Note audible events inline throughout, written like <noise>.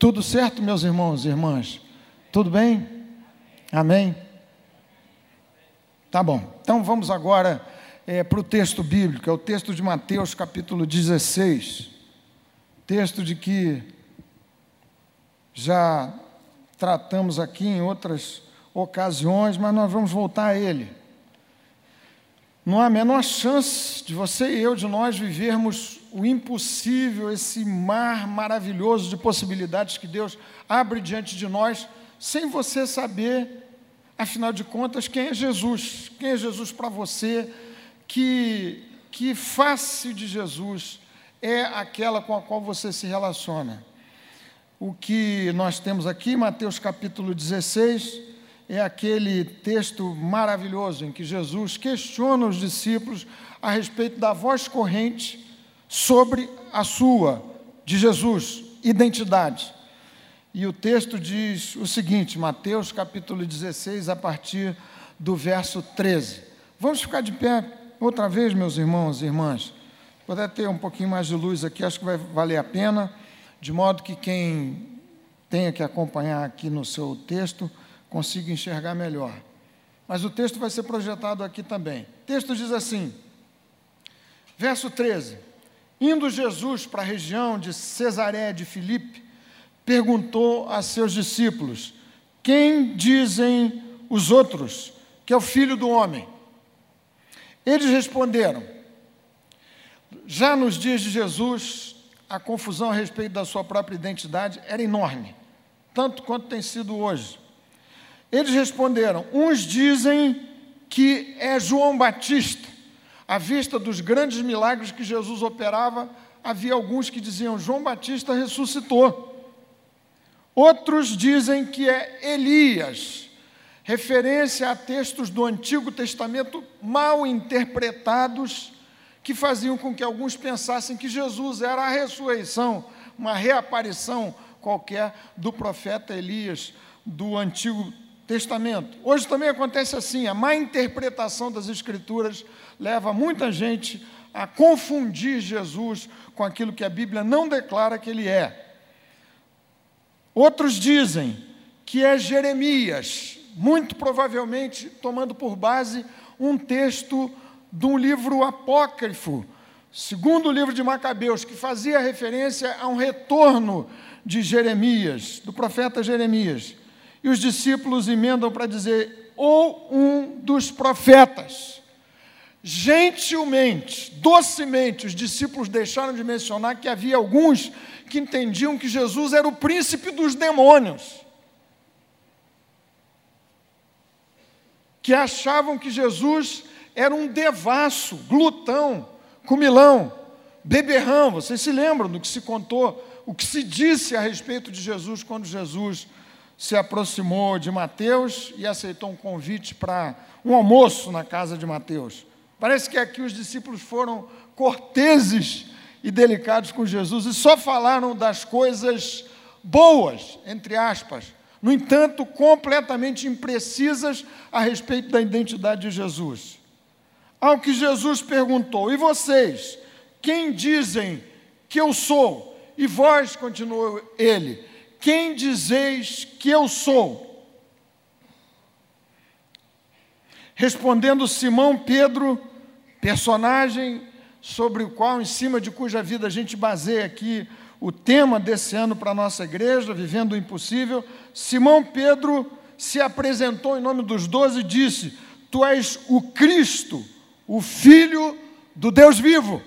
Tudo certo, meus irmãos e irmãs? Tudo bem? Amém? Tá bom. Então vamos agora é, para o texto bíblico, é o texto de Mateus, capítulo 16. Texto de que já tratamos aqui em outras ocasiões, mas nós vamos voltar a ele. Não há a menor chance de você e eu, de nós, vivermos o impossível, esse mar maravilhoso de possibilidades que Deus abre diante de nós, sem você saber, afinal de contas, quem é Jesus. Quem é Jesus para você? Que, que face de Jesus é aquela com a qual você se relaciona? O que nós temos aqui, Mateus capítulo 16, é aquele texto maravilhoso em que Jesus questiona os discípulos a respeito da voz corrente sobre a sua, de Jesus, identidade. E o texto diz o seguinte, Mateus capítulo 16, a partir do verso 13. Vamos ficar de pé outra vez, meus irmãos e irmãs. Poder ter um pouquinho mais de luz aqui, acho que vai valer a pena, de modo que quem tenha que acompanhar aqui no seu texto consiga enxergar melhor. Mas o texto vai ser projetado aqui também. O texto diz assim, verso 13: Indo Jesus para a região de Cesaré de Filipe, perguntou a seus discípulos: Quem dizem os outros que é o filho do homem? Eles responderam: Já nos dias de Jesus, a confusão a respeito da sua própria identidade era enorme, tanto quanto tem sido hoje. Eles responderam: uns dizem que é João Batista. À vista dos grandes milagres que Jesus operava, havia alguns que diziam: João Batista ressuscitou. Outros dizem que é Elias, referência a textos do Antigo Testamento mal interpretados, que faziam com que alguns pensassem que Jesus era a ressurreição, uma reaparição qualquer do profeta Elias do Antigo Testamento. Hoje também acontece assim: a má interpretação das Escrituras leva muita gente a confundir Jesus com aquilo que a Bíblia não declara que ele é. Outros dizem que é Jeremias, muito provavelmente tomando por base um texto de um livro apócrifo, segundo o livro de Macabeus, que fazia referência a um retorno de Jeremias, do profeta Jeremias. E os discípulos emendam para dizer, ou um dos profetas. Gentilmente, docemente, os discípulos deixaram de mencionar que havia alguns que entendiam que Jesus era o príncipe dos demônios, que achavam que Jesus era um devasso, glutão, comilão, beberrão. Vocês se lembram do que se contou, o que se disse a respeito de Jesus quando Jesus se aproximou de Mateus e aceitou um convite para um almoço na casa de Mateus. Parece que aqui os discípulos foram corteses e delicados com Jesus e só falaram das coisas boas, entre aspas, no entanto, completamente imprecisas a respeito da identidade de Jesus. Ao que Jesus perguntou: E vocês, quem dizem que eu sou? E vós, continuou ele, quem dizeis que eu sou? Respondendo Simão Pedro, personagem sobre o qual, em cima de cuja vida a gente baseia aqui o tema desse ano para a nossa igreja, Vivendo o Impossível, Simão Pedro se apresentou em nome dos doze e disse: Tu és o Cristo, o Filho do Deus vivo.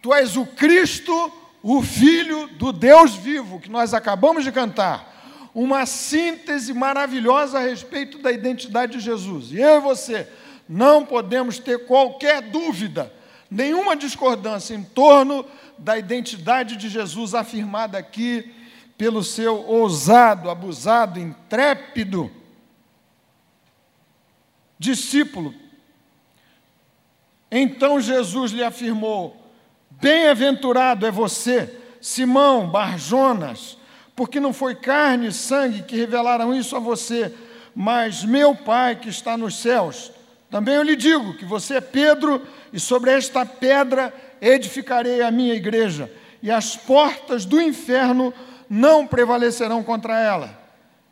Tu és o Cristo, o Filho do Deus vivo, que nós acabamos de cantar. Uma síntese maravilhosa a respeito da identidade de Jesus. E eu e você não podemos ter qualquer dúvida, nenhuma discordância em torno da identidade de Jesus afirmada aqui pelo seu ousado, abusado, intrépido discípulo. Então Jesus lhe afirmou: Bem-aventurado é você, Simão Barjonas, porque não foi carne e sangue que revelaram isso a você, mas meu Pai que está nos céus. Também eu lhe digo que você é Pedro, e sobre esta pedra edificarei a minha igreja, e as portas do inferno não prevalecerão contra ela.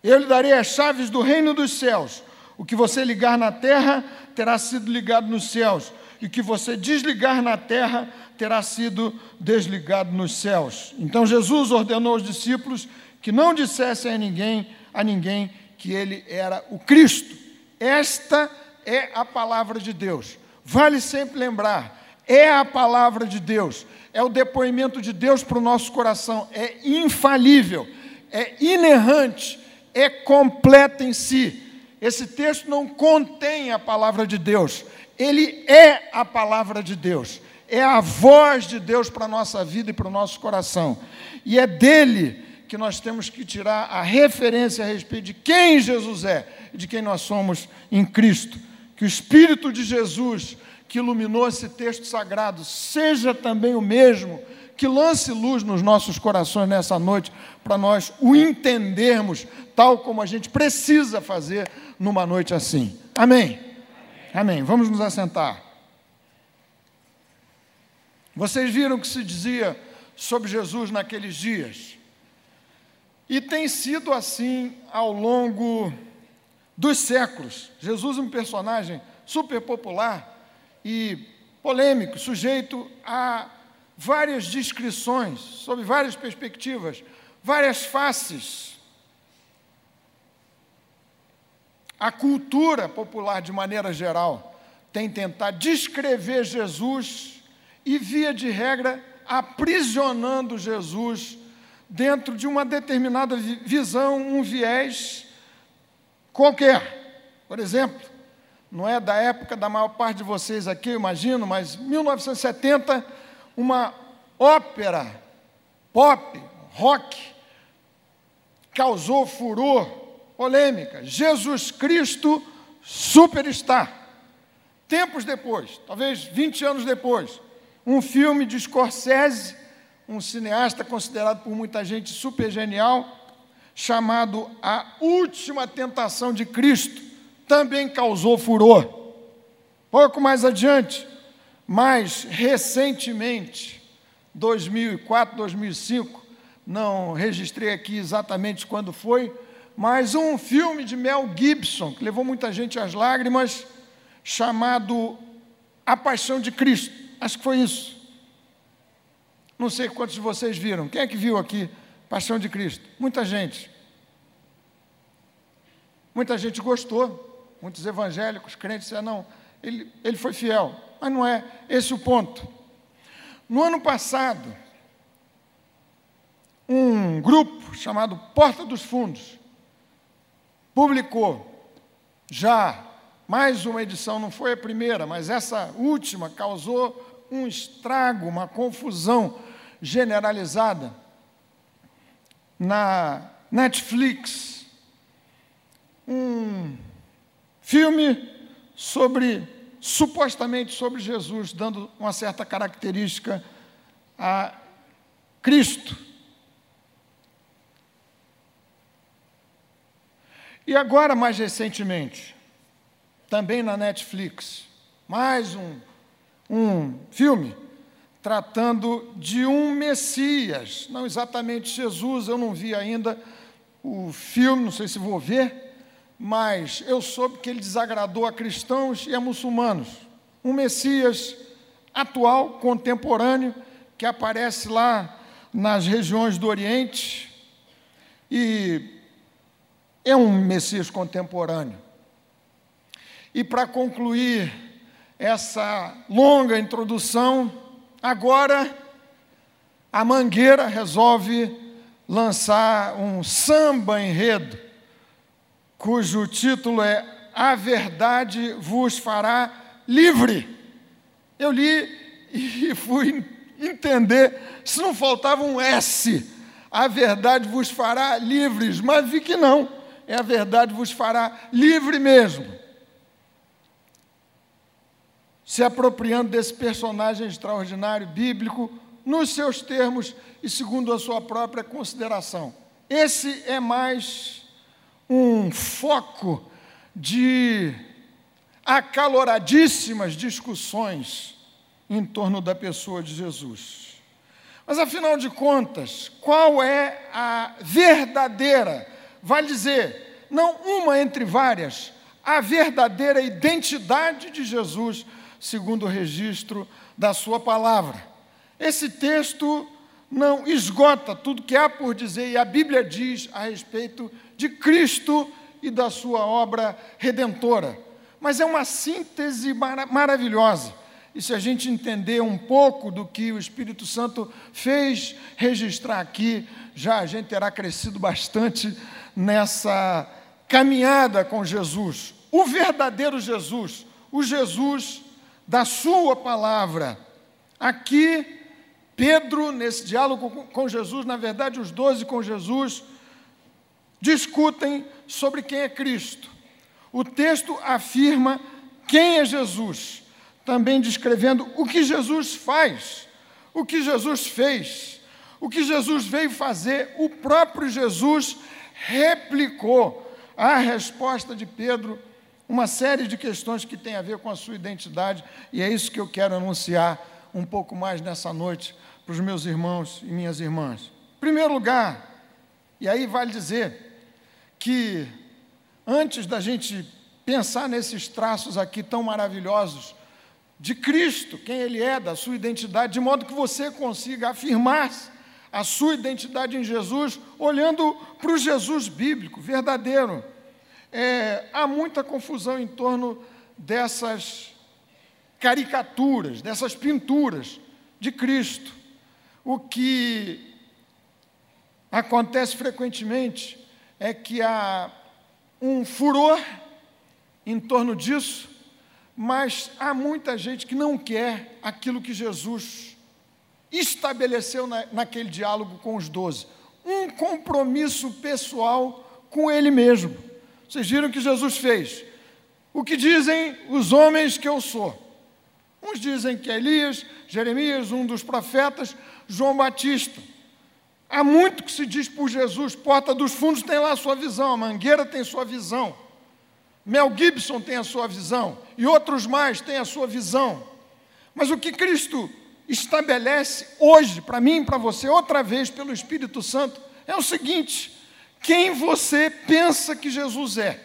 Eu lhe darei as chaves do reino dos céus. O que você ligar na terra terá sido ligado nos céus, e o que você desligar na terra terá sido desligado nos céus. Então Jesus ordenou aos discípulos que não dissessem a ninguém, a ninguém que ele era o Cristo. Esta é a palavra de Deus. Vale sempre lembrar, é a palavra de Deus, é o depoimento de Deus para o nosso coração, é infalível, é inerrante, é completa em si. Esse texto não contém a palavra de Deus, ele é a palavra de Deus, é a voz de Deus para a nossa vida e para o nosso coração, e é dele que nós temos que tirar a referência a respeito de quem Jesus é e de quem nós somos em Cristo. Que o Espírito de Jesus, que iluminou esse texto sagrado, seja também o mesmo que lance luz nos nossos corações nessa noite, para nós o entendermos tal como a gente precisa fazer numa noite assim. Amém? Amém. Vamos nos assentar. Vocês viram o que se dizia sobre Jesus naqueles dias? E tem sido assim ao longo dos séculos. Jesus é um personagem super popular e polêmico, sujeito a várias descrições, sob várias perspectivas, várias faces. A cultura popular, de maneira geral, tem tentado descrever Jesus e, via de regra, aprisionando Jesus dentro de uma determinada visão, um viés qualquer. Por exemplo, não é da época da maior parte de vocês aqui, eu imagino, mas 1970, uma ópera pop, rock, causou furor, polêmica. Jesus Cristo Superstar. Tempos depois, talvez 20 anos depois, um filme de Scorsese um cineasta considerado por muita gente super genial, chamado A Última Tentação de Cristo, também causou furor. Pouco mais adiante, mais recentemente, 2004, 2005, não registrei aqui exatamente quando foi, mas um filme de Mel Gibson, que levou muita gente às lágrimas, chamado A Paixão de Cristo. Acho que foi isso. Não sei quantos de vocês viram. Quem é que viu aqui Paixão de Cristo? Muita gente. Muita gente gostou. Muitos evangélicos, crentes, disseram, não, ele, ele foi fiel. Mas não é esse o ponto. No ano passado, um grupo chamado Porta dos Fundos publicou já mais uma edição, não foi a primeira, mas essa última causou um estrago, uma confusão generalizada na Netflix um filme sobre supostamente sobre Jesus, dando uma certa característica a Cristo. E agora, mais recentemente, também na Netflix, mais um, um filme tratando de um Messias, não exatamente Jesus, eu não vi ainda o filme, não sei se vou ver, mas eu soube que ele desagradou a cristãos e a muçulmanos. Um Messias atual, contemporâneo, que aparece lá nas regiões do Oriente e é um Messias contemporâneo. E para concluir essa longa introdução, Agora, a Mangueira resolve lançar um samba enredo, cujo título é A Verdade Vos Fará Livre. Eu li <laughs> e fui entender se não faltava um S. A verdade vos fará livres, mas vi que não. É a verdade vos fará livre mesmo se apropriando desse personagem extraordinário bíblico, nos seus termos e segundo a sua própria consideração. Esse é mais um foco de acaloradíssimas discussões em torno da pessoa de Jesus. Mas afinal de contas, qual é a verdadeira, vale dizer, não uma entre várias, a verdadeira identidade de Jesus, segundo o registro da Sua palavra? Esse texto não esgota tudo que há por dizer, e a Bíblia diz a respeito de Cristo e da Sua obra redentora. Mas é uma síntese maravilhosa e se a gente entender um pouco do que o Espírito Santo fez registrar aqui, já a gente terá crescido bastante nessa caminhada com Jesus. O verdadeiro Jesus, o Jesus da Sua palavra. Aqui, Pedro, nesse diálogo com Jesus, na verdade, os doze com Jesus, discutem sobre quem é Cristo. O texto afirma quem é Jesus também descrevendo o que Jesus faz, o que Jesus fez, o que Jesus veio fazer. O próprio Jesus replicou a resposta de Pedro, uma série de questões que tem a ver com a sua identidade, e é isso que eu quero anunciar um pouco mais nessa noite para os meus irmãos e minhas irmãs. Em primeiro lugar, e aí vale dizer que antes da gente pensar nesses traços aqui tão maravilhosos de Cristo, quem Ele é, da sua identidade, de modo que você consiga afirmar a sua identidade em Jesus, olhando para o Jesus bíblico, verdadeiro. É, há muita confusão em torno dessas caricaturas, dessas pinturas de Cristo. O que acontece frequentemente é que há um furor em torno disso, mas há muita gente que não quer aquilo que Jesus estabeleceu na, naquele diálogo com os doze. Um compromisso pessoal com Ele mesmo. Vocês viram que Jesus fez? O que dizem os homens que eu sou? Uns dizem que é Elias, Jeremias, um dos profetas, João Batista. Há muito que se diz por Jesus, Porta dos Fundos tem lá a sua visão, a Mangueira tem sua visão. Mel Gibson tem a sua visão e outros mais têm a sua visão. Mas o que Cristo estabelece hoje, para mim e para você, outra vez pelo Espírito Santo, é o seguinte: quem você pensa que Jesus é?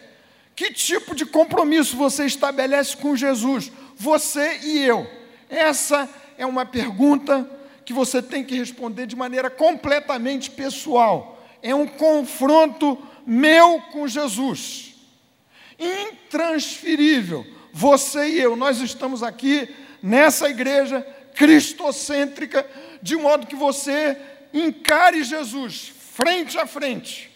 Que tipo de compromisso você estabelece com Jesus? Você e eu. Essa é uma pergunta que você tem que responder de maneira completamente pessoal. É um confronto meu com Jesus intransferível. Você e eu, nós estamos aqui nessa igreja cristocêntrica, de modo que você encare Jesus frente a frente,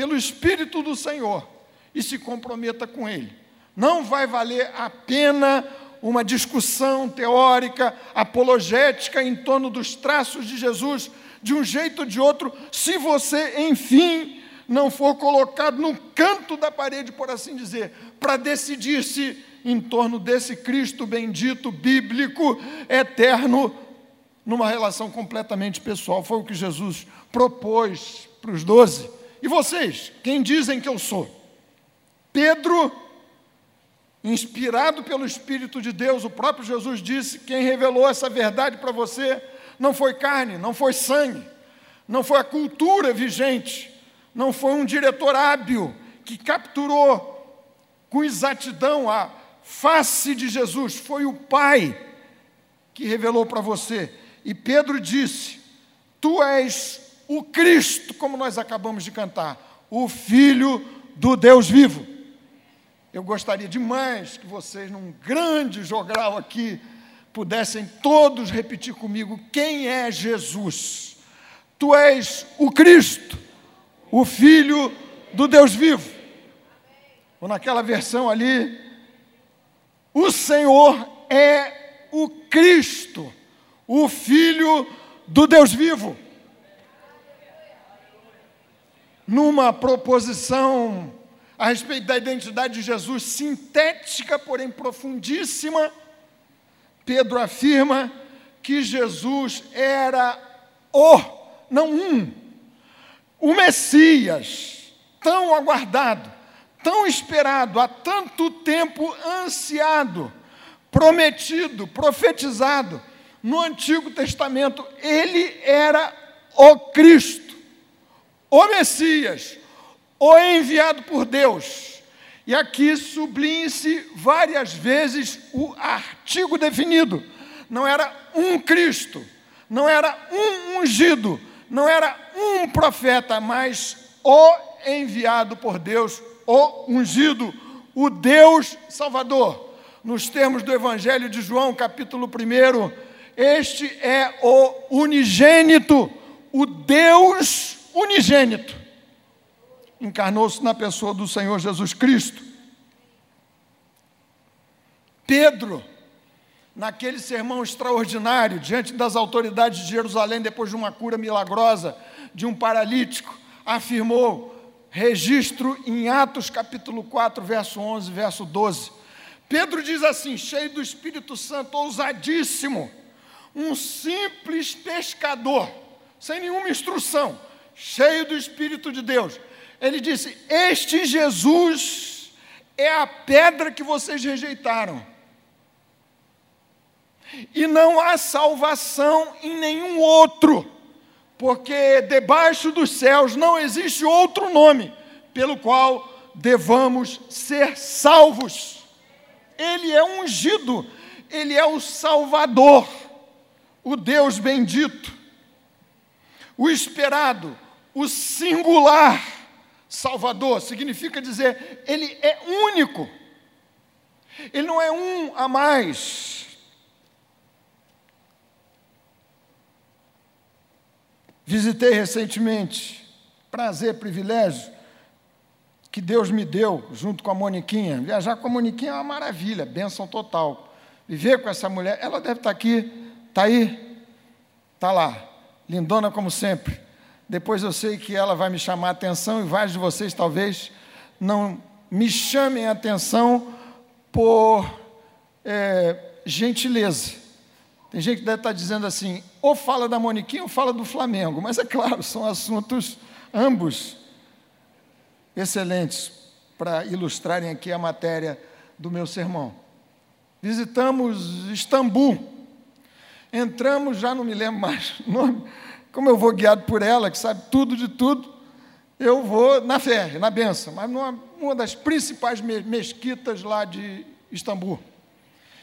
pelo Espírito do Senhor, e se comprometa com Ele. Não vai valer a pena uma discussão teórica, apologética em torno dos traços de Jesus, de um jeito ou de outro, se você, enfim, não for colocado no canto da parede, por assim dizer, para decidir-se em torno desse Cristo bendito, bíblico, eterno, numa relação completamente pessoal. Foi o que Jesus propôs para os doze. E vocês, quem dizem que eu sou? Pedro, inspirado pelo Espírito de Deus, o próprio Jesus disse: quem revelou essa verdade para você não foi carne, não foi sangue, não foi a cultura vigente, não foi um diretor hábil que capturou com exatidão a face de Jesus, foi o Pai que revelou para você. E Pedro disse: Tu és o Cristo, como nós acabamos de cantar, o Filho do Deus vivo. Eu gostaria demais que vocês, num grande jogral aqui, pudessem todos repetir comigo: quem é Jesus? Tu és o Cristo o Filho do Deus vivo. Ou naquela versão ali, o Senhor é o Cristo, o Filho do Deus vivo. Numa proposição a respeito da identidade de Jesus, sintética, porém profundíssima, Pedro afirma que Jesus era o, não um, o Messias, tão aguardado, tão esperado, há tanto tempo ansiado, prometido, profetizado, no Antigo Testamento, ele era o Cristo, o Messias, o enviado por Deus. E aqui sublinhe-se várias vezes o artigo definido. Não era um Cristo, não era um ungido, não era um profeta, mas o enviado por Deus, o ungido, o Deus Salvador. Nos termos do Evangelho de João, capítulo 1, este é o unigênito, o Deus unigênito. Encarnou-se na pessoa do Senhor Jesus Cristo. Pedro, naquele sermão extraordinário, diante das autoridades de Jerusalém, depois de uma cura milagrosa de um paralítico, afirmou, registro em Atos capítulo 4, verso 11, verso 12. Pedro diz assim, cheio do Espírito Santo, ousadíssimo, um simples pescador, sem nenhuma instrução, cheio do Espírito de Deus. Ele disse: Este Jesus é a pedra que vocês rejeitaram. E não há salvação em nenhum outro, porque debaixo dos céus não existe outro nome pelo qual devamos ser salvos. Ele é ungido, ele é o Salvador o Deus bendito, o esperado, o singular Salvador, significa dizer, ele é único, ele não é um a mais. Visitei recentemente, prazer, privilégio, que Deus me deu, junto com a Moniquinha. Viajar com a Moniquinha é uma maravilha, bênção total. Viver com essa mulher, ela deve estar aqui Está aí? Está lá. Lindona como sempre. Depois eu sei que ela vai me chamar a atenção e vários de vocês talvez não me chamem a atenção por é, gentileza. Tem gente que deve estar dizendo assim, ou fala da Moniquinha ou fala do Flamengo, mas é claro, são assuntos ambos excelentes para ilustrarem aqui a matéria do meu sermão. Visitamos Istambul, Entramos, já não me lembro mais o nome, como eu vou guiado por ela, que sabe tudo de tudo, eu vou na fé, na benção, mas numa uma das principais mesquitas lá de Istambul.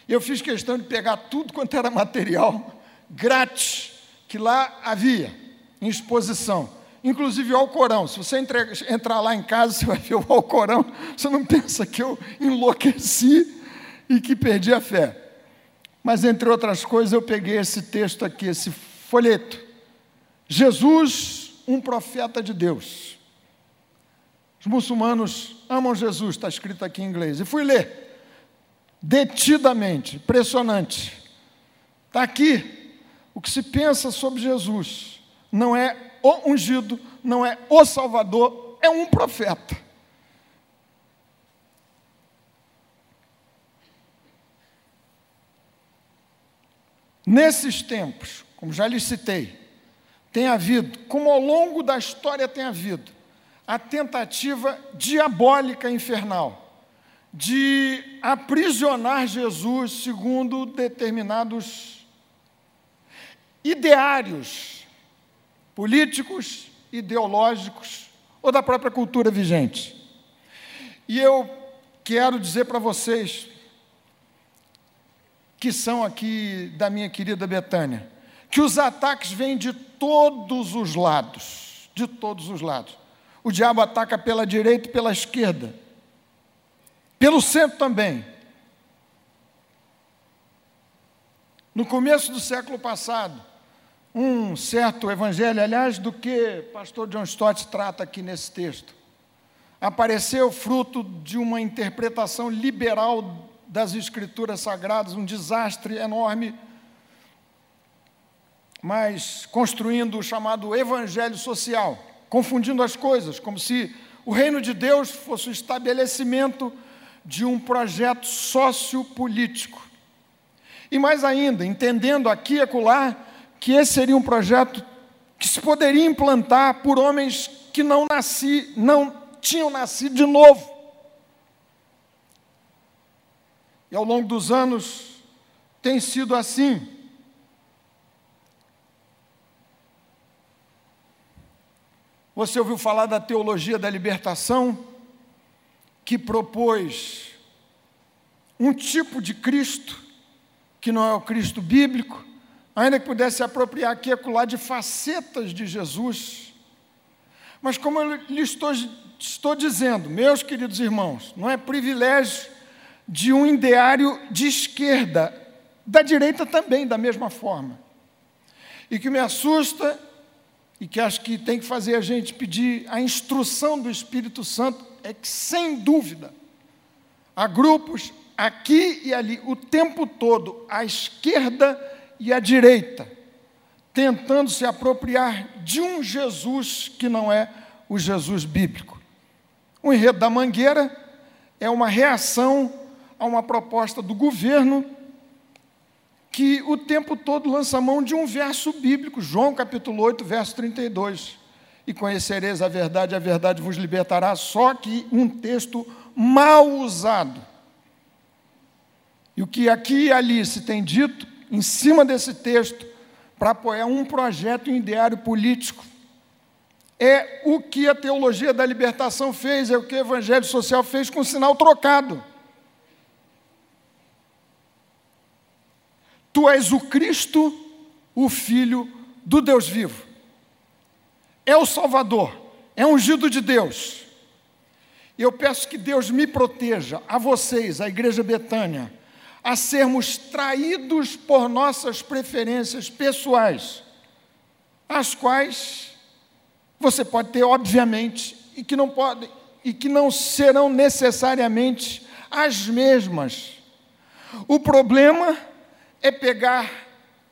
Eu fiz questão de pegar tudo quanto era material grátis que lá havia, em exposição. Inclusive o Alcorão. Se você entrar lá em casa, você vai ver o Alcorão. Você não pensa que eu enlouqueci e que perdi a fé. Mas, entre outras coisas, eu peguei esse texto aqui, esse folheto. Jesus, um profeta de Deus. Os muçulmanos amam Jesus, está escrito aqui em inglês. E fui ler, detidamente, impressionante. Está aqui o que se pensa sobre Jesus. Não é o ungido, não é o Salvador, é um profeta. Nesses tempos, como já lhes citei, tem havido, como ao longo da história tem havido, a tentativa diabólica infernal de aprisionar Jesus segundo determinados ideários políticos, ideológicos ou da própria cultura vigente. E eu quero dizer para vocês, que são aqui da minha querida Betânia, que os ataques vêm de todos os lados, de todos os lados. O diabo ataca pela direita e pela esquerda, pelo centro também. No começo do século passado, um certo evangelho, aliás, do que pastor John Stott trata aqui nesse texto, apareceu fruto de uma interpretação liberal das Escrituras Sagradas, um desastre enorme, mas construindo o chamado evangelho social, confundindo as coisas, como se o reino de Deus fosse o estabelecimento de um projeto sociopolítico. E mais ainda, entendendo aqui e acolá que esse seria um projeto que se poderia implantar por homens que não nasci, não tinham nascido de novo. E ao longo dos anos tem sido assim. Você ouviu falar da teologia da libertação, que propôs um tipo de Cristo, que não é o Cristo bíblico, ainda que pudesse apropriar aqui e acolá de facetas de Jesus. Mas como eu lhe estou, estou dizendo, meus queridos irmãos, não é privilégio de um ideário de esquerda, da direita também, da mesma forma. E que me assusta, e que acho que tem que fazer a gente pedir a instrução do Espírito Santo, é que, sem dúvida, há grupos aqui e ali, o tempo todo, à esquerda e à direita, tentando se apropriar de um Jesus que não é o Jesus bíblico. O enredo da mangueira é uma reação a uma proposta do governo que o tempo todo lança mão de um verso bíblico, João capítulo 8, verso 32. E conhecereis a verdade, a verdade vos libertará, só que um texto mal usado. E o que aqui e ali se tem dito, em cima desse texto, para apoiar um projeto em ideário político, é o que a teologia da libertação fez, é o que o evangelho social fez com o sinal trocado. Tu és o Cristo, o Filho do Deus vivo. É o Salvador, é ungido de Deus. Eu peço que Deus me proteja, a vocês, a Igreja Betânia, a sermos traídos por nossas preferências pessoais, as quais você pode ter, obviamente, e que não podem e que não serão necessariamente as mesmas. O problema é pegar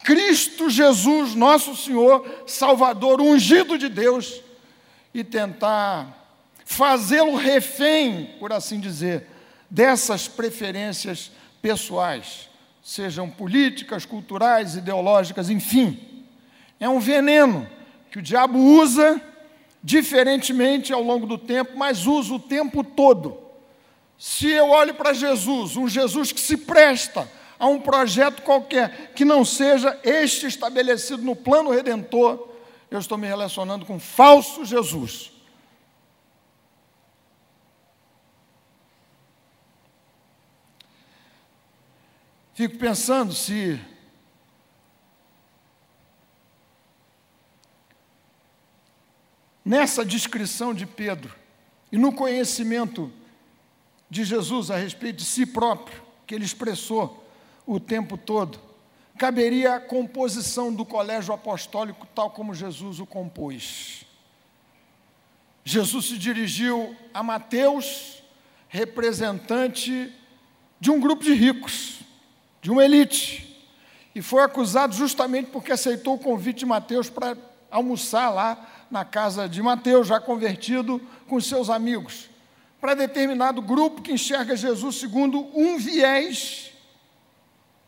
Cristo Jesus, nosso Senhor, Salvador, ungido de Deus, e tentar fazê-lo refém, por assim dizer, dessas preferências pessoais, sejam políticas, culturais, ideológicas, enfim. É um veneno que o diabo usa diferentemente ao longo do tempo, mas usa o tempo todo. Se eu olho para Jesus, um Jesus que se presta a um projeto qualquer que não seja este estabelecido no plano redentor, eu estou me relacionando com falso Jesus. Fico pensando se nessa descrição de Pedro e no conhecimento de Jesus a respeito de si próprio, que ele expressou o tempo todo. Caberia a composição do colégio apostólico tal como Jesus o compôs. Jesus se dirigiu a Mateus, representante de um grupo de ricos, de uma elite, e foi acusado justamente porque aceitou o convite de Mateus para almoçar lá na casa de Mateus, já convertido, com seus amigos, para determinado grupo que enxerga Jesus segundo um viés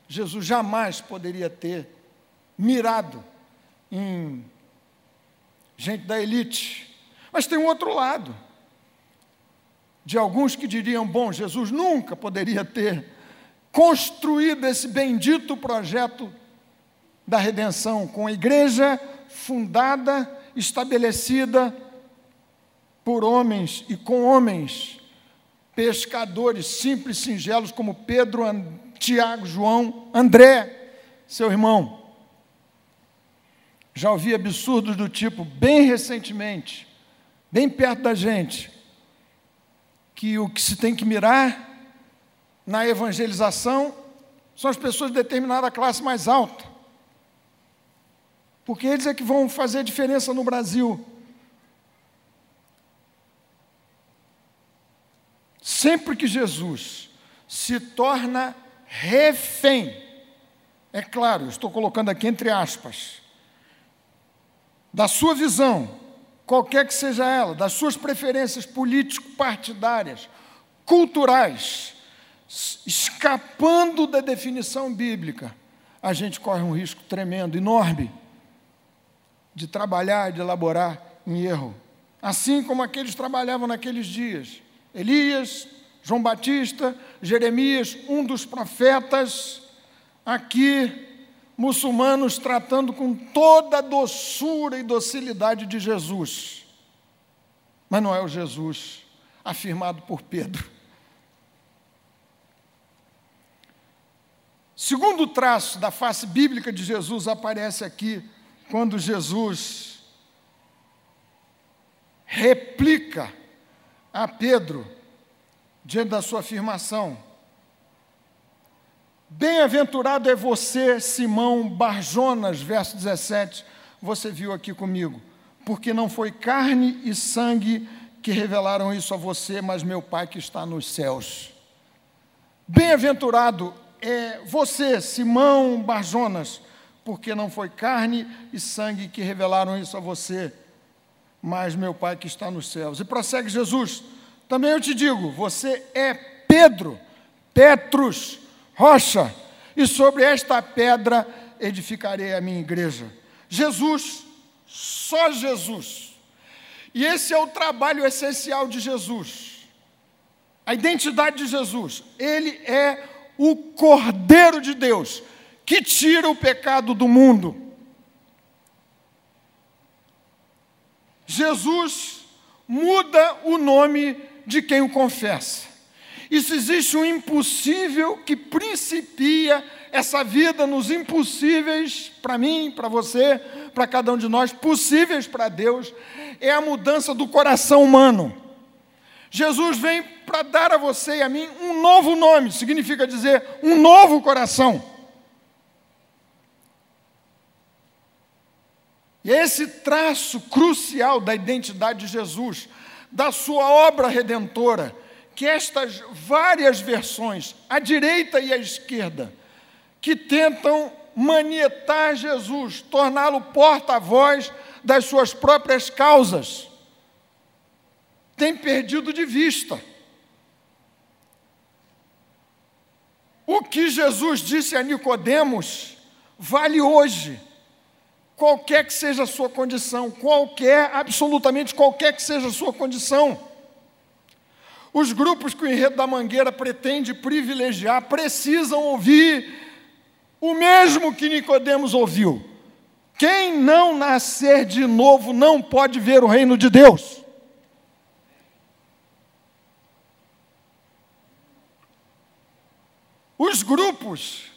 Jesus jamais poderia ter mirado em gente da elite. Mas tem um outro lado, de alguns que diriam: bom, Jesus nunca poderia ter construído esse bendito projeto da redenção com a igreja fundada, estabelecida por homens e com homens, pescadores simples, singelos como Pedro, Tiago, João, André, seu irmão. Já ouvi absurdos do tipo, bem recentemente, bem perto da gente, que o que se tem que mirar na evangelização são as pessoas de determinada classe mais alta. Porque eles é que vão fazer diferença no Brasil. Sempre que Jesus se torna refém. É claro, estou colocando aqui entre aspas. Da sua visão, qualquer que seja ela, das suas preferências político-partidárias, culturais, escapando da definição bíblica, a gente corre um risco tremendo, enorme, de trabalhar, de elaborar em erro. Assim como aqueles trabalhavam naqueles dias. Elias, João Batista, Jeremias, um dos profetas, aqui, muçulmanos tratando com toda a doçura e docilidade de Jesus. Mas não é o Jesus afirmado por Pedro. Segundo traço da face bíblica de Jesus aparece aqui quando Jesus replica a Pedro diante da sua afirmação. Bem-aventurado é você, Simão Barjonas, verso 17, você viu aqui comigo, porque não foi carne e sangue que revelaram isso a você, mas meu Pai que está nos céus. Bem-aventurado é você, Simão Barjonas, porque não foi carne e sangue que revelaram isso a você, mas meu Pai que está nos céus. E prossegue Jesus, também eu te digo, você é Pedro, Petrus, rocha, e sobre esta pedra edificarei a minha igreja. Jesus, só Jesus. E esse é o trabalho essencial de Jesus. A identidade de Jesus. Ele é o Cordeiro de Deus, que tira o pecado do mundo. Jesus muda o nome de quem o confessa. Isso existe um impossível que principia essa vida nos impossíveis para mim, para você, para cada um de nós, possíveis para Deus, é a mudança do coração humano. Jesus vem para dar a você e a mim um novo nome, significa dizer um novo coração. E esse traço crucial da identidade de Jesus, da sua obra redentora, que estas várias versões, a direita e a esquerda, que tentam manietar Jesus, torná-lo porta-voz das suas próprias causas, tem perdido de vista. O que Jesus disse a Nicodemos vale hoje, qualquer que seja a sua condição, qualquer, absolutamente qualquer que seja a sua condição. Os grupos que o enredo da Mangueira pretende privilegiar precisam ouvir o mesmo que Nicodemos ouviu. Quem não nascer de novo não pode ver o reino de Deus. Os grupos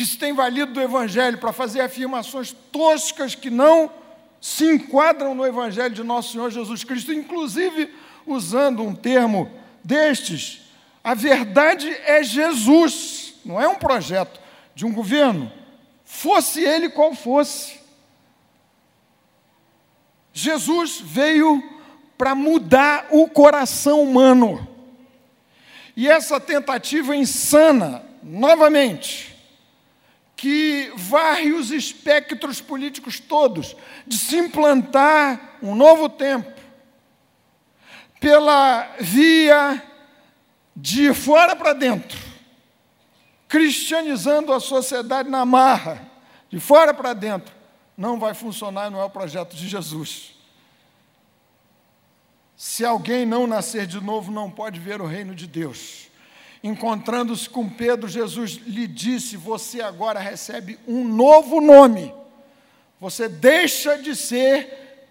que se têm valido do Evangelho para fazer afirmações toscas que não se enquadram no Evangelho de nosso Senhor Jesus Cristo, inclusive usando um termo destes, a verdade é Jesus, não é um projeto de um governo, fosse ele qual fosse. Jesus veio para mudar o coração humano. E essa tentativa insana, novamente, que varre os espectros políticos todos, de se implantar um novo tempo, pela via de fora para dentro, cristianizando a sociedade na marra, de fora para dentro, não vai funcionar, não é o projeto de Jesus. Se alguém não nascer de novo, não pode ver o reino de Deus. Encontrando-se com Pedro, Jesus lhe disse: Você agora recebe um novo nome. Você deixa de ser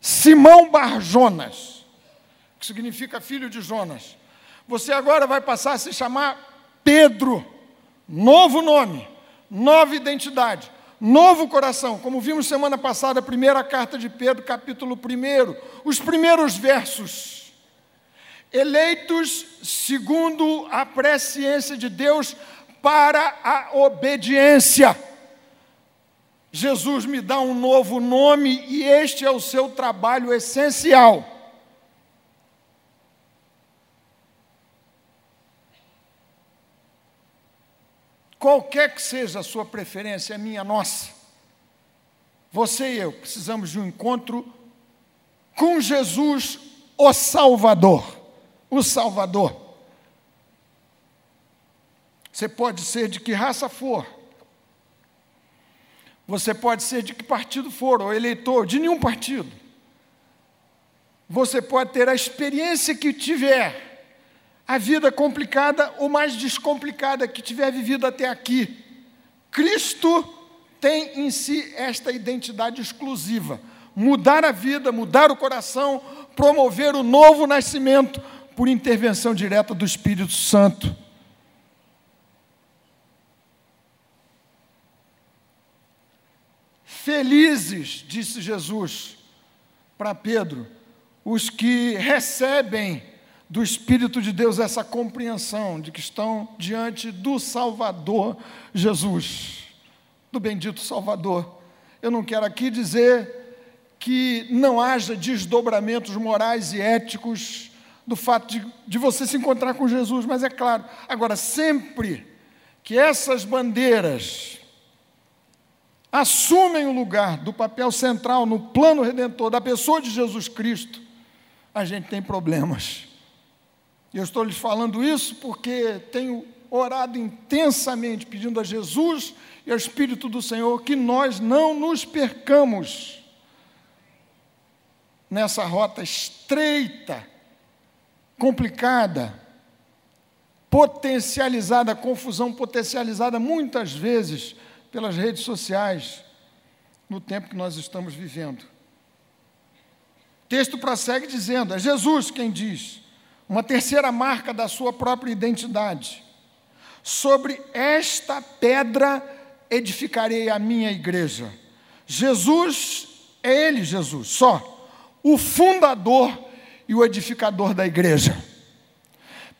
Simão Barjonas, que significa filho de Jonas. Você agora vai passar a se chamar Pedro, novo nome, nova identidade, novo coração. Como vimos semana passada, a primeira carta de Pedro, capítulo 1, os primeiros versos. Eleitos segundo a presciência de Deus para a obediência. Jesus me dá um novo nome e este é o seu trabalho essencial Qualquer que seja a sua preferência, a minha, nossa, você e eu precisamos de um encontro com Jesus, o Salvador. O Salvador. Você pode ser de que raça for. Você pode ser de que partido for, ou eleitor, de nenhum partido. Você pode ter a experiência que tiver a vida complicada ou mais descomplicada que tiver vivido até aqui. Cristo tem em si esta identidade exclusiva. mudar a vida, mudar o coração, promover o novo nascimento por intervenção direta do Espírito Santo. Felizes, disse Jesus para Pedro, os que recebem do Espírito de Deus essa compreensão de que estão diante do Salvador Jesus, do bendito Salvador. Eu não quero aqui dizer que não haja desdobramentos morais e éticos do fato de, de você se encontrar com Jesus, mas é claro, agora, sempre que essas bandeiras assumem o lugar do papel central no plano redentor da pessoa de Jesus Cristo, a gente tem problemas. Eu estou lhes falando isso porque tenho orado intensamente pedindo a Jesus e ao Espírito do Senhor que nós não nos percamos nessa rota estreita, complicada, potencializada, confusão potencializada muitas vezes pelas redes sociais, no tempo que nós estamos vivendo. O texto prossegue dizendo: é Jesus quem diz, uma terceira marca da sua própria identidade. Sobre esta pedra edificarei a minha igreja. Jesus é Ele, Jesus, só o fundador e o edificador da igreja.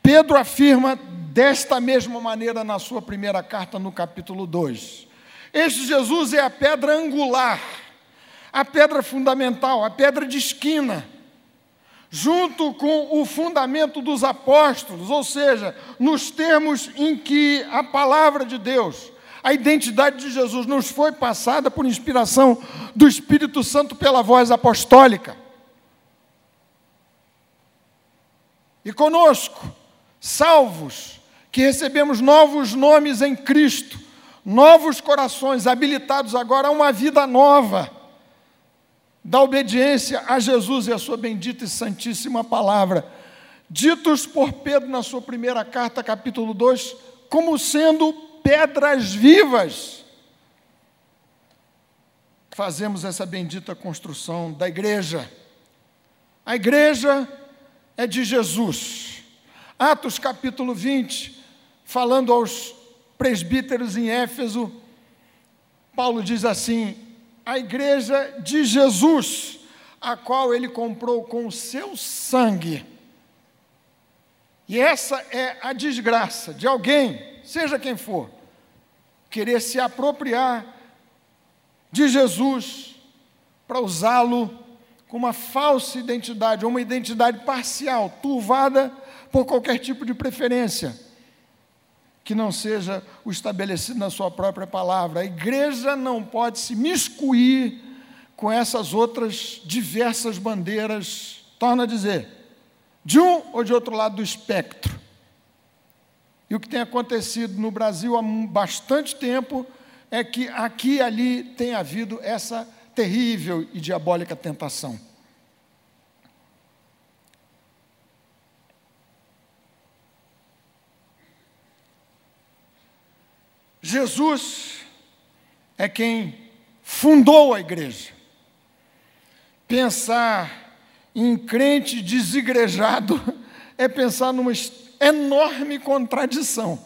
Pedro afirma desta mesma maneira na sua primeira carta, no capítulo 2. Este Jesus é a pedra angular, a pedra fundamental, a pedra de esquina, junto com o fundamento dos apóstolos, ou seja, nos termos em que a palavra de Deus, a identidade de Jesus nos foi passada por inspiração do Espírito Santo pela voz apostólica. E conosco, salvos, que recebemos novos nomes em Cristo, novos corações habilitados agora a uma vida nova, da obediência a Jesus e a sua bendita e santíssima palavra, ditos por Pedro na sua primeira carta, capítulo 2, como sendo pedras vivas. Fazemos essa bendita construção da igreja. A igreja é de Jesus. Atos capítulo 20, falando aos presbíteros em Éfeso, Paulo diz assim: a igreja de Jesus, a qual ele comprou com o seu sangue. E essa é a desgraça de alguém, seja quem for, querer se apropriar de Jesus para usá-lo com uma falsa identidade, ou uma identidade parcial, turvada por qualquer tipo de preferência, que não seja o estabelecido na sua própria palavra. A igreja não pode se miscuir com essas outras diversas bandeiras, torna a dizer, de um ou de outro lado do espectro. E o que tem acontecido no Brasil há bastante tempo é que aqui e ali tem havido essa terrível e diabólica tentação. Jesus é quem fundou a igreja. Pensar em crente desigrejado <laughs> é pensar numa enorme contradição.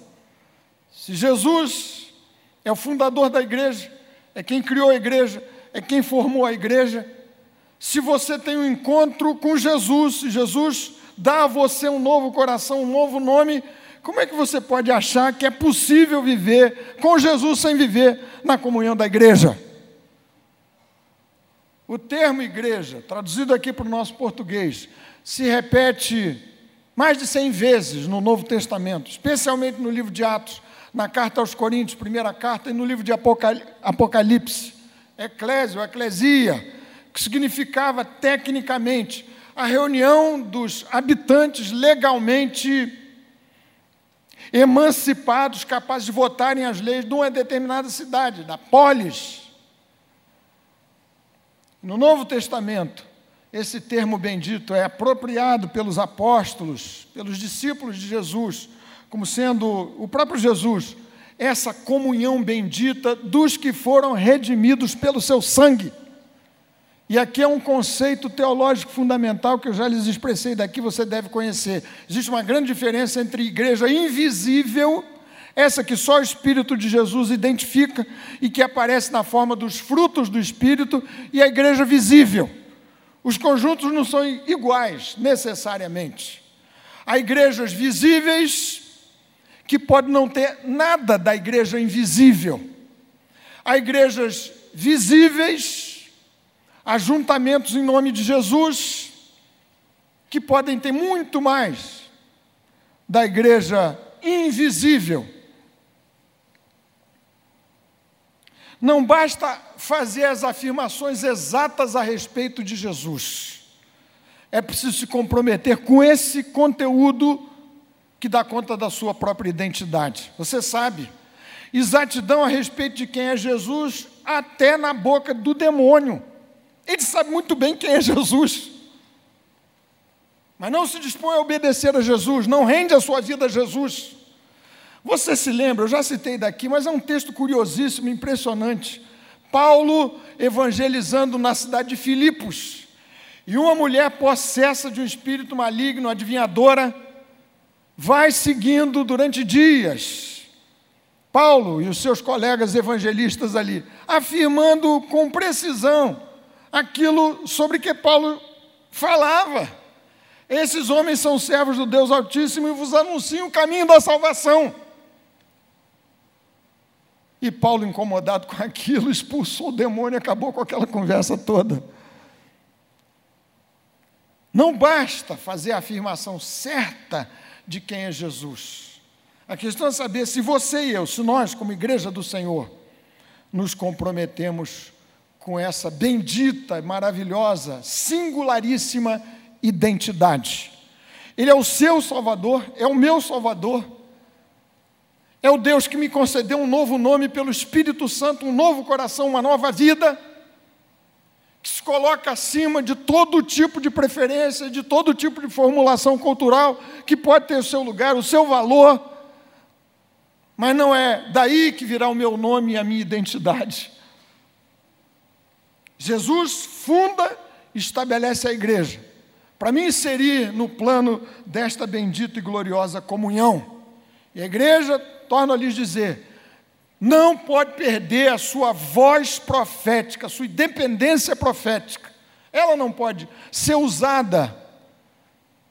Se Jesus é o fundador da igreja, é quem criou a igreja, é quem formou a igreja. Se você tem um encontro com Jesus, se Jesus dá a você um novo coração, um novo nome, como é que você pode achar que é possível viver com Jesus sem viver na comunhão da igreja? O termo igreja, traduzido aqui para o nosso português, se repete mais de cem vezes no Novo Testamento, especialmente no livro de Atos, na carta aos Coríntios, primeira carta, e no livro de Apocalipse eclésio, eclesia, que significava tecnicamente a reunião dos habitantes legalmente emancipados, capazes de votarem as leis de uma determinada cidade, da polis. No Novo Testamento, esse termo bendito é apropriado pelos apóstolos, pelos discípulos de Jesus, como sendo o próprio Jesus essa comunhão bendita dos que foram redimidos pelo seu sangue. E aqui é um conceito teológico fundamental que eu já lhes expressei daqui, você deve conhecer. Existe uma grande diferença entre igreja invisível, essa que só o Espírito de Jesus identifica e que aparece na forma dos frutos do Espírito, e a igreja visível. Os conjuntos não são iguais, necessariamente. Há igrejas visíveis que podem não ter nada da igreja invisível. Há igrejas visíveis ajuntamentos em nome de Jesus, que podem ter muito mais da igreja invisível. Não basta fazer as afirmações exatas a respeito de Jesus. É preciso se comprometer com esse conteúdo que dá conta da sua própria identidade. Você sabe, exatidão a respeito de quem é Jesus, até na boca do demônio. Ele sabe muito bem quem é Jesus. Mas não se dispõe a obedecer a Jesus, não rende a sua vida a Jesus. Você se lembra, eu já citei daqui, mas é um texto curiosíssimo, impressionante. Paulo evangelizando na cidade de Filipos. E uma mulher possessa de um espírito maligno, adivinhadora, vai seguindo durante dias. Paulo e os seus colegas evangelistas ali, afirmando com precisão aquilo sobre que Paulo falava. Esses homens são servos do Deus Altíssimo e vos anunciam o caminho da salvação. E Paulo, incomodado com aquilo, expulsou o demônio e acabou com aquela conversa toda. Não basta fazer a afirmação certa de quem é Jesus. A questão é saber se você e eu, se nós, como igreja do Senhor, nos comprometemos com essa bendita, maravilhosa, singularíssima identidade. Ele é o seu Salvador, é o meu Salvador. É o Deus que me concedeu um novo nome pelo Espírito Santo, um novo coração, uma nova vida, que se coloca acima de todo tipo de preferência, de todo tipo de formulação cultural, que pode ter o seu lugar, o seu valor, mas não é daí que virá o meu nome e a minha identidade. Jesus funda e estabelece a igreja, para me inserir no plano desta bendita e gloriosa comunhão. E a igreja, torna a lhes dizer, não pode perder a sua voz profética, a sua independência profética. Ela não pode ser usada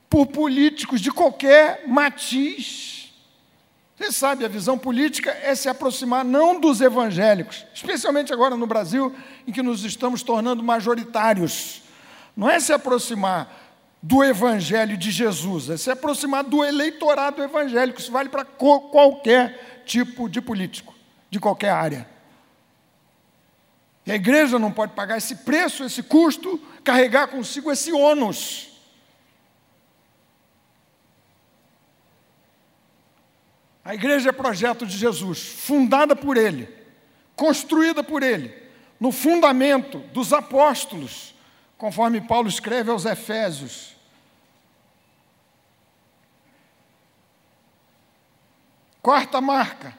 por políticos de qualquer matiz você sabe, a visão política é se aproximar não dos evangélicos, especialmente agora no Brasil, em que nos estamos tornando majoritários. Não é se aproximar do evangelho de Jesus, é se aproximar do eleitorado evangélico. Isso vale para qualquer tipo de político, de qualquer área. E a igreja não pode pagar esse preço, esse custo, carregar consigo esse ônus. A igreja é projeto de Jesus, fundada por Ele, construída por Ele, no fundamento dos apóstolos, conforme Paulo escreve aos Efésios. Quarta marca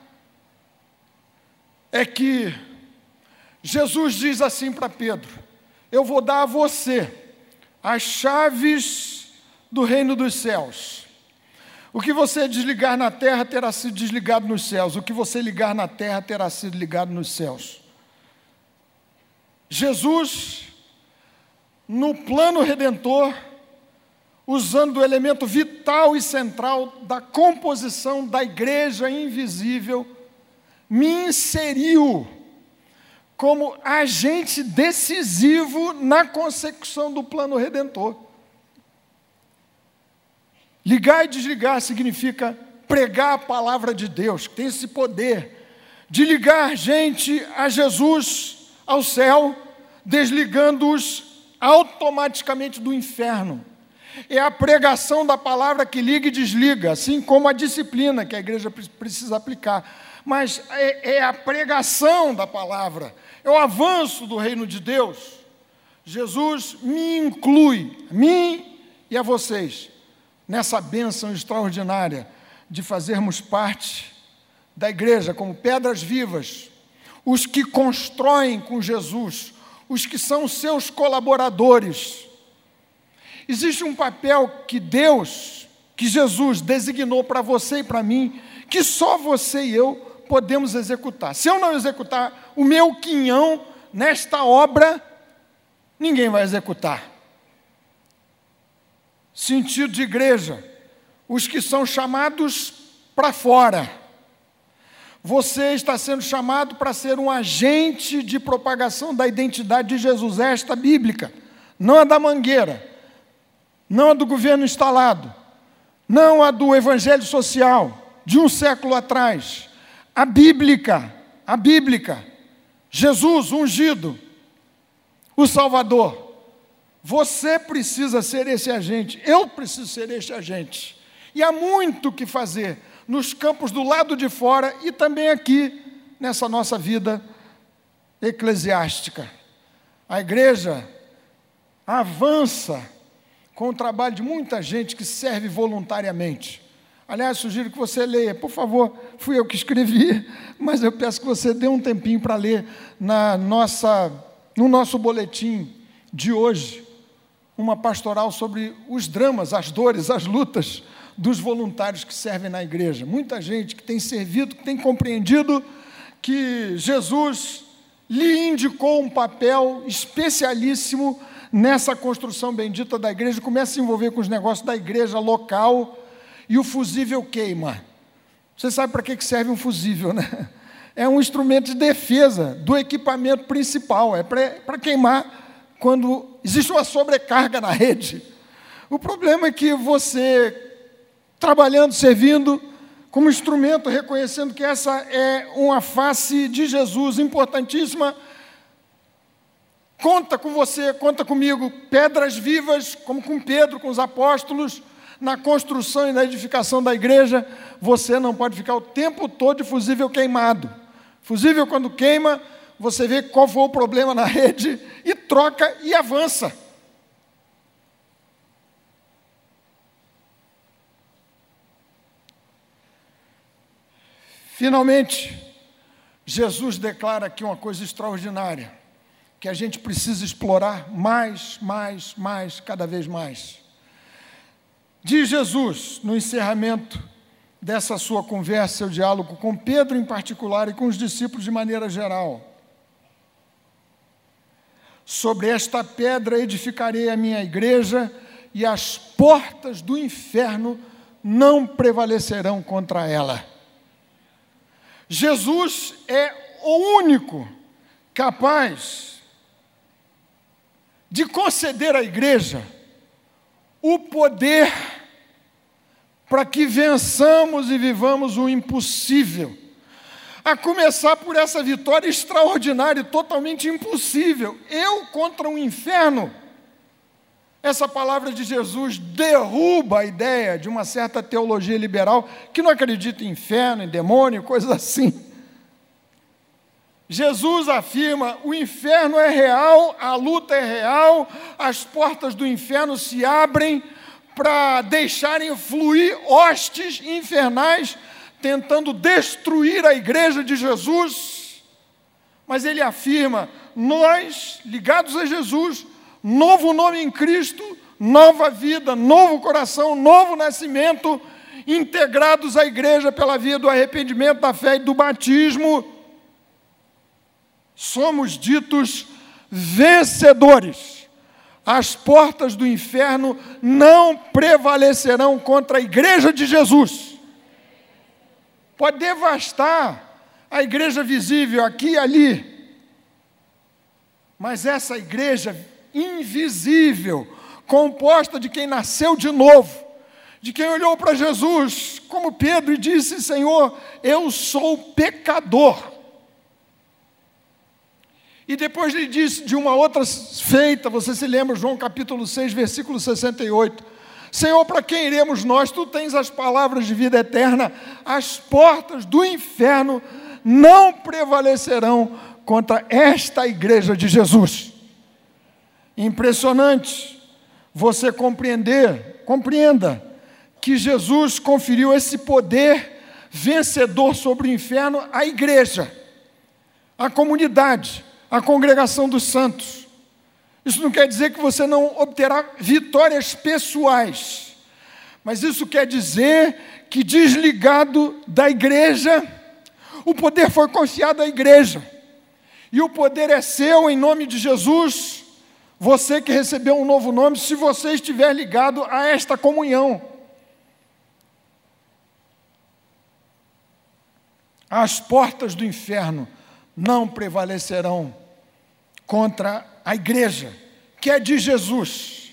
é que Jesus diz assim para Pedro: Eu vou dar a você as chaves do reino dos céus. O que você desligar na terra terá sido desligado nos céus, o que você ligar na terra terá sido ligado nos céus. Jesus, no plano redentor, usando o elemento vital e central da composição da igreja invisível, me inseriu como agente decisivo na consecução do plano redentor. Ligar e desligar significa pregar a palavra de Deus, que tem esse poder de ligar gente a Jesus, ao céu, desligando-os automaticamente do inferno. É a pregação da palavra que liga e desliga, assim como a disciplina que a igreja precisa aplicar. Mas é, é a pregação da palavra, é o avanço do reino de Deus. Jesus me inclui, a mim e a vocês, nessa bênção extraordinária de fazermos parte da igreja como pedras vivas, os que constroem com Jesus os que são seus colaboradores. Existe um papel que Deus, que Jesus designou para você e para mim, que só você e eu podemos executar. Se eu não executar o meu quinhão nesta obra, ninguém vai executar. Sentido de igreja, os que são chamados para fora. Você está sendo chamado para ser um agente de propagação da identidade de Jesus, esta bíblica, não a da mangueira, não a do governo instalado, não a do evangelho social de um século atrás, a bíblica, a bíblica, Jesus ungido, o Salvador. Você precisa ser esse agente, eu preciso ser esse agente. E há muito que fazer nos campos do lado de fora e também aqui nessa nossa vida eclesiástica. A igreja avança com o trabalho de muita gente que serve voluntariamente. Aliás, sugiro que você leia, por favor, fui eu que escrevi, <laughs> mas eu peço que você dê um tempinho para ler na nossa, no nosso boletim de hoje, uma pastoral sobre os dramas, as dores, as lutas dos voluntários que servem na igreja. Muita gente que tem servido, que tem compreendido que Jesus lhe indicou um papel especialíssimo nessa construção bendita da igreja, começa a se envolver com os negócios da igreja local e o fusível queima. Você sabe para que serve um fusível, né? É um instrumento de defesa do equipamento principal, é para queimar quando existe uma sobrecarga na rede. O problema é que você trabalhando, servindo, como instrumento, reconhecendo que essa é uma face de Jesus importantíssima. Conta com você, conta comigo, pedras vivas, como com Pedro, com os apóstolos, na construção e na edificação da igreja. Você não pode ficar o tempo todo de fusível queimado. Fusível, quando queima, você vê qual foi o problema na <laughs> rede e troca e avança. Finalmente, Jesus declara aqui uma coisa extraordinária, que a gente precisa explorar mais, mais, mais, cada vez mais. Diz Jesus, no encerramento dessa sua conversa, seu diálogo com Pedro em particular e com os discípulos de maneira geral. Sobre esta pedra edificarei a minha igreja, e as portas do inferno não prevalecerão contra ela. Jesus é o único capaz de conceder à igreja o poder para que vençamos e vivamos o impossível. A começar por essa vitória extraordinária e totalmente impossível. Eu contra o inferno. Essa palavra de Jesus derruba a ideia de uma certa teologia liberal que não acredita em inferno, em demônio, coisas assim. Jesus afirma: o inferno é real, a luta é real, as portas do inferno se abrem para deixarem fluir hostes infernais tentando destruir a igreja de Jesus. Mas ele afirma: nós, ligados a Jesus, novo nome em Cristo, nova vida, novo coração, novo nascimento, integrados à igreja pela via do arrependimento, da fé e do batismo. Somos ditos vencedores. As portas do inferno não prevalecerão contra a igreja de Jesus. Pode devastar a igreja visível aqui e ali, mas essa igreja invisível, composta de quem nasceu de novo, de quem olhou para Jesus, como Pedro, e disse: Senhor, eu sou pecador. E depois lhe disse de uma outra feita, você se lembra, João capítulo 6, versículo 68. Senhor, para quem iremos nós? Tu tens as palavras de vida eterna, as portas do inferno não prevalecerão contra esta igreja de Jesus. Impressionante você compreender, compreenda que Jesus conferiu esse poder vencedor sobre o inferno à igreja, à comunidade, a congregação dos santos. Isso não quer dizer que você não obterá vitórias pessoais, mas isso quer dizer que, desligado da igreja, o poder foi confiado à igreja, e o poder é seu em nome de Jesus. Você que recebeu um novo nome, se você estiver ligado a esta comunhão. As portas do inferno não prevalecerão contra a igreja, que é de Jesus.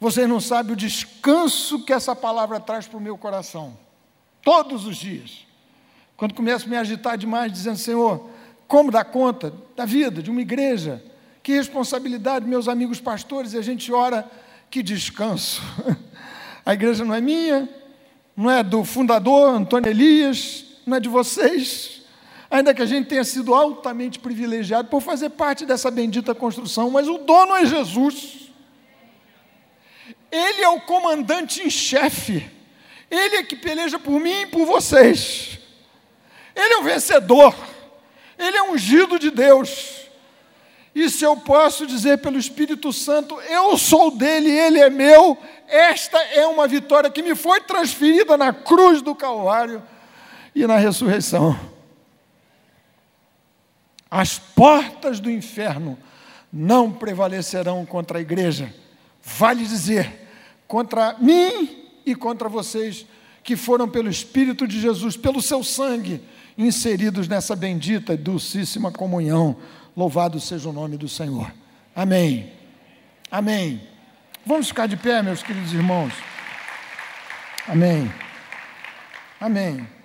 Você não sabe o descanso que essa palavra traz para o meu coração, todos os dias. Quando começo a me agitar demais, dizendo, Senhor, como dar conta da vida de uma igreja? Que responsabilidade, meus amigos pastores, e a gente ora, que descanso. <laughs> A igreja não é minha, não é do fundador Antônio Elias, não é de vocês. Ainda que a gente tenha sido altamente privilegiado por fazer parte dessa bendita construção, mas o dono é Jesus. Ele é o comandante em chefe. Ele é que peleja por mim e por vocês. Ele é o vencedor. Ele é ungido de Deus. E se eu posso dizer pelo Espírito Santo, eu sou dele, ele é meu, esta é uma vitória que me foi transferida na cruz do Calvário e na ressurreição. As portas do inferno não prevalecerão contra a igreja, vale dizer, contra mim e contra vocês que foram pelo Espírito de Jesus, pelo seu sangue, inseridos nessa bendita e dulcíssima comunhão. Louvado seja o nome do Senhor. Amém. Amém. Vamos ficar de pé, meus queridos irmãos. Amém. Amém.